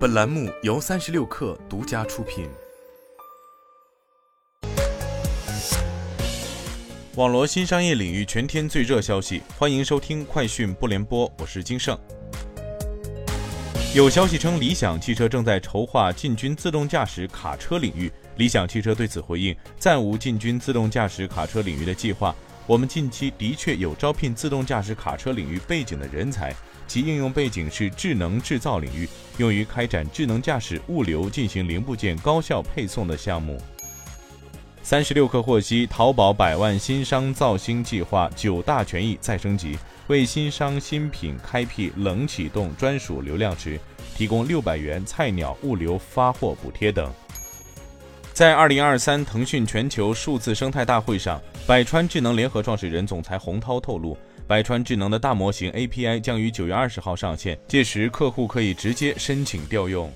本栏目由三十六氪独家出品。网罗新商业领域全天最热消息，欢迎收听快讯不联播，我是金盛。有消息称，理想汽车正在筹划进军自动驾驶卡车领域。理想汽车对此回应，暂无进军自动驾驶卡车领域的计划。我们近期的确有招聘自动驾驶卡车领域背景的人才。其应用背景是智能制造领域，用于开展智能驾驶物流进行零部件高效配送的项目。三十六氪获悉，淘宝百万新商造星计划九大权益再升级，为新商新品开辟冷启动专属流量池，提供六百元菜鸟物流发货补贴等。在二零二三腾讯全球数字生态大会上，百川智能联合创始人、总裁洪涛透露。百川智能的大模型 API 将于九月二十号上线，届时客户可以直接申请调用。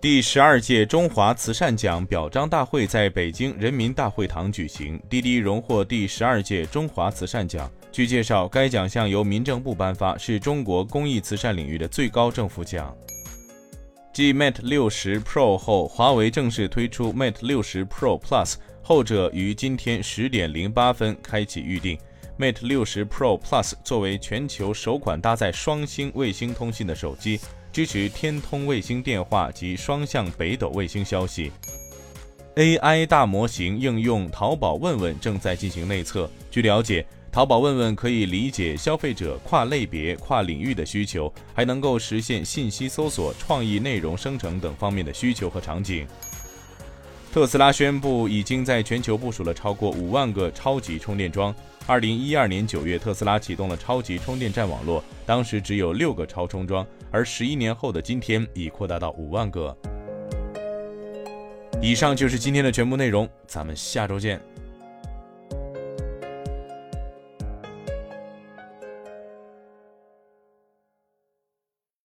第十二届中华慈善奖表彰大会在北京人民大会堂举行，滴滴荣获第十二届中华慈善奖。据介绍，该奖项由民政部颁发，是中国公益慈善领域的最高政府奖。继 Mate 六十 Pro 后，华为正式推出 Mate 六十 Pro Plus，后者于今天十点零八分开启预定。Mate 六十 Pro Plus 作为全球首款搭载双星卫星通信的手机，支持天通卫星电话及双向北斗卫星消息。AI 大模型应用淘宝问问正在进行内测。据了解，淘宝问问可以理解消费者跨类别、跨领域的需求，还能够实现信息搜索、创意内容生成等方面的需求和场景。特斯拉宣布，已经在全球部署了超过五万个超级充电桩。二零一二年九月，特斯拉启动了超级充电站网络，当时只有六个超充桩，而十一年后的今天，已扩大到五万个。以上就是今天的全部内容，咱们下周见。